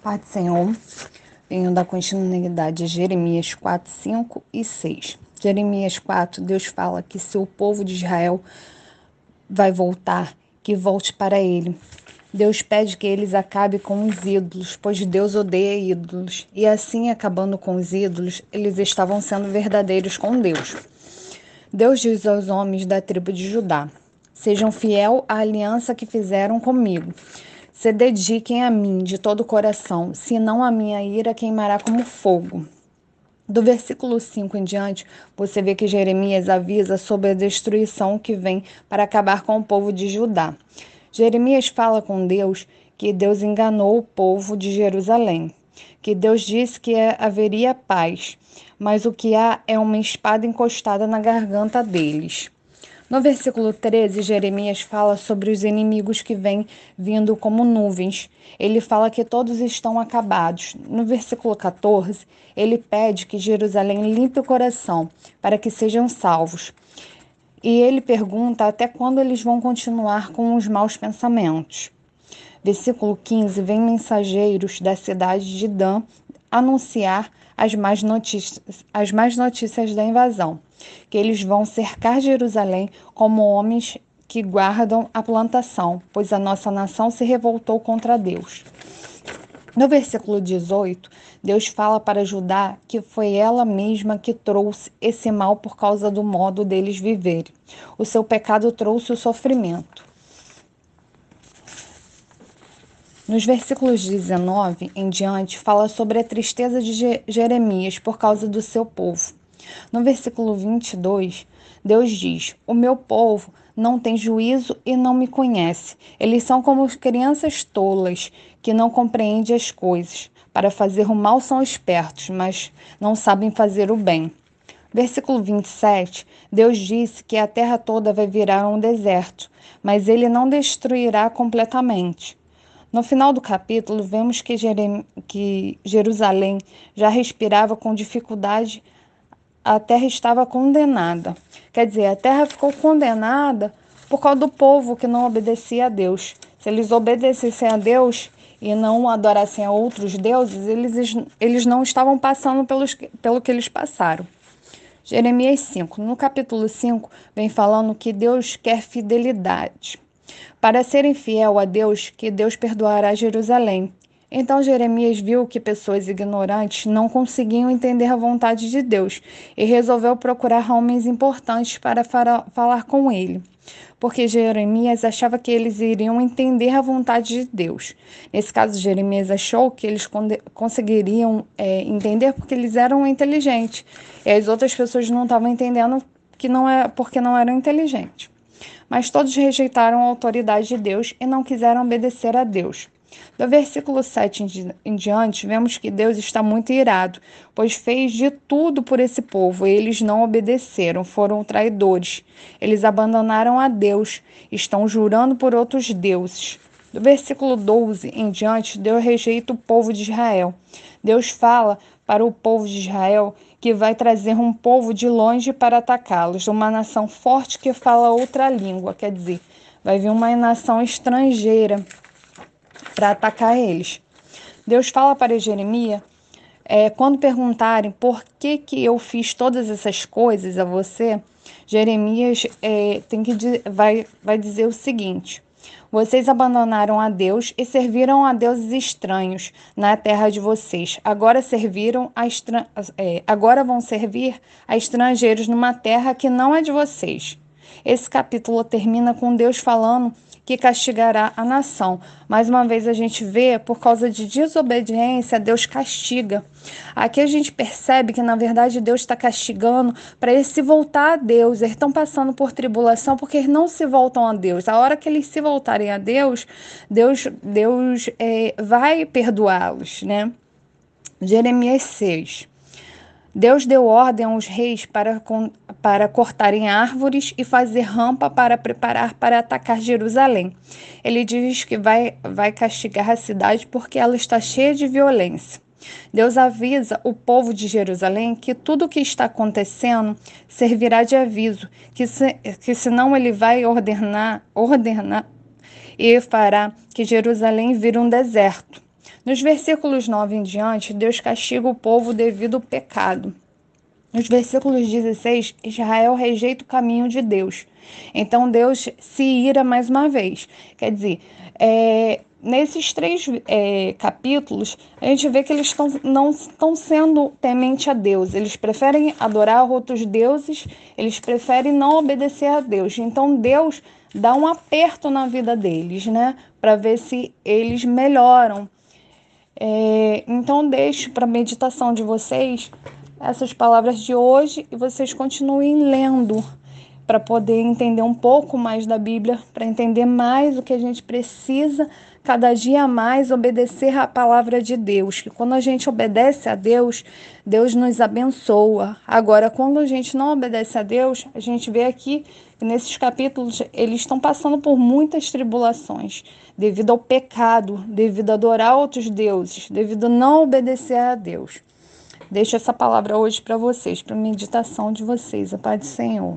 Pai do Senhor, venho da continuidade de Jeremias 4, 5 e 6. Jeremias 4, Deus fala que se o povo de Israel vai voltar, que volte para ele. Deus pede que eles acabem com os ídolos, pois Deus odeia ídolos. E assim, acabando com os ídolos, eles estavam sendo verdadeiros com Deus. Deus diz aos homens da tribo de Judá: Sejam fiel à aliança que fizeram comigo. Se dediquem a mim de todo o coração, senão a minha ira queimará como fogo. Do versículo 5 em diante, você vê que Jeremias avisa sobre a destruição que vem para acabar com o povo de Judá. Jeremias fala com Deus que Deus enganou o povo de Jerusalém, que Deus disse que haveria paz, mas o que há é uma espada encostada na garganta deles. No versículo 13, Jeremias fala sobre os inimigos que vêm vindo como nuvens. Ele fala que todos estão acabados. No versículo 14, ele pede que Jerusalém limpe o coração para que sejam salvos. E ele pergunta até quando eles vão continuar com os maus pensamentos. Versículo 15: Vem mensageiros da cidade de Dan anunciar as más notícias, as más notícias da invasão que eles vão cercar Jerusalém como homens que guardam a plantação, pois a nossa nação se revoltou contra Deus. No versículo 18, Deus fala para Judá que foi ela mesma que trouxe esse mal por causa do modo deles viverem. O seu pecado trouxe o sofrimento. Nos versículos 19 em diante, fala sobre a tristeza de Jeremias por causa do seu povo. No versículo 22, Deus diz: O meu povo não tem juízo e não me conhece. Eles são como crianças tolas que não compreendem as coisas. Para fazer o mal são espertos, mas não sabem fazer o bem. Versículo 27, Deus disse que a terra toda vai virar um deserto, mas ele não destruirá completamente. No final do capítulo, vemos que, que Jerusalém já respirava com dificuldade a terra estava condenada. Quer dizer, a terra ficou condenada por causa do povo que não obedecia a Deus. Se eles obedecessem a Deus e não adorassem a outros deuses, eles, eles não estavam passando pelos, pelo que eles passaram. Jeremias 5. No capítulo 5, vem falando que Deus quer fidelidade. Para serem fiel a Deus, que Deus perdoará Jerusalém. Então Jeremias viu que pessoas ignorantes não conseguiam entender a vontade de Deus e resolveu procurar homens importantes para falar com ele, porque Jeremias achava que eles iriam entender a vontade de Deus. Nesse caso, Jeremias achou que eles conseguiriam é, entender porque eles eram inteligentes e as outras pessoas não estavam entendendo que não é porque não eram inteligentes. Mas todos rejeitaram a autoridade de Deus e não quiseram obedecer a Deus. Do versículo 7 em diante, vemos que Deus está muito irado, pois fez de tudo por esse povo, e eles não obedeceram, foram traidores. Eles abandonaram a Deus, estão jurando por outros deuses. Do versículo 12 em diante, Deus rejeita o povo de Israel. Deus fala para o povo de Israel que vai trazer um povo de longe para atacá-los, uma nação forte que fala outra língua, quer dizer, vai vir uma nação estrangeira para atacar eles. Deus fala para Jeremias, é, quando perguntarem por que, que eu fiz todas essas coisas a você, Jeremias é, tem que, vai, vai dizer o seguinte: vocês abandonaram a Deus e serviram a deuses estranhos na terra de vocês. Agora serviram a. É, agora vão servir a estrangeiros numa terra que não é de vocês. Esse capítulo termina com Deus falando que castigará a nação. Mais uma vez a gente vê, por causa de desobediência, Deus castiga. Aqui a gente percebe que, na verdade, Deus está castigando para eles se voltar a Deus. Eles estão passando por tribulação porque eles não se voltam a Deus. A hora que eles se voltarem a Deus, Deus, Deus é, vai perdoá-los, né? Jeremias 6. Deus deu ordem aos reis para, para cortarem árvores e fazer rampa para preparar para atacar Jerusalém. Ele diz que vai, vai castigar a cidade porque ela está cheia de violência. Deus avisa o povo de Jerusalém que tudo o que está acontecendo servirá de aviso, que, se, que senão ele vai ordenar, ordenar e fará que Jerusalém vire um deserto. Nos versículos 9 em diante, Deus castiga o povo devido ao pecado. Nos versículos 16, Israel rejeita o caminho de Deus. Então Deus se ira mais uma vez. Quer dizer, é, nesses três é, capítulos, a gente vê que eles tão, não estão sendo temente a Deus. Eles preferem adorar outros deuses, eles preferem não obedecer a Deus. Então Deus dá um aperto na vida deles, né? Para ver se eles melhoram. É, então deixo para meditação de vocês essas palavras de hoje e vocês continuem lendo para poder entender um pouco mais da Bíblia, para entender mais o que a gente precisa cada dia mais obedecer à palavra de Deus, que quando a gente obedece a Deus, Deus nos abençoa. Agora, quando a gente não obedece a Deus, a gente vê aqui que nesses capítulos eles estão passando por muitas tribulações, devido ao pecado, devido a adorar outros deuses, devido a não obedecer a Deus. Deixo essa palavra hoje para vocês, para meditação de vocês. A paz do Senhor.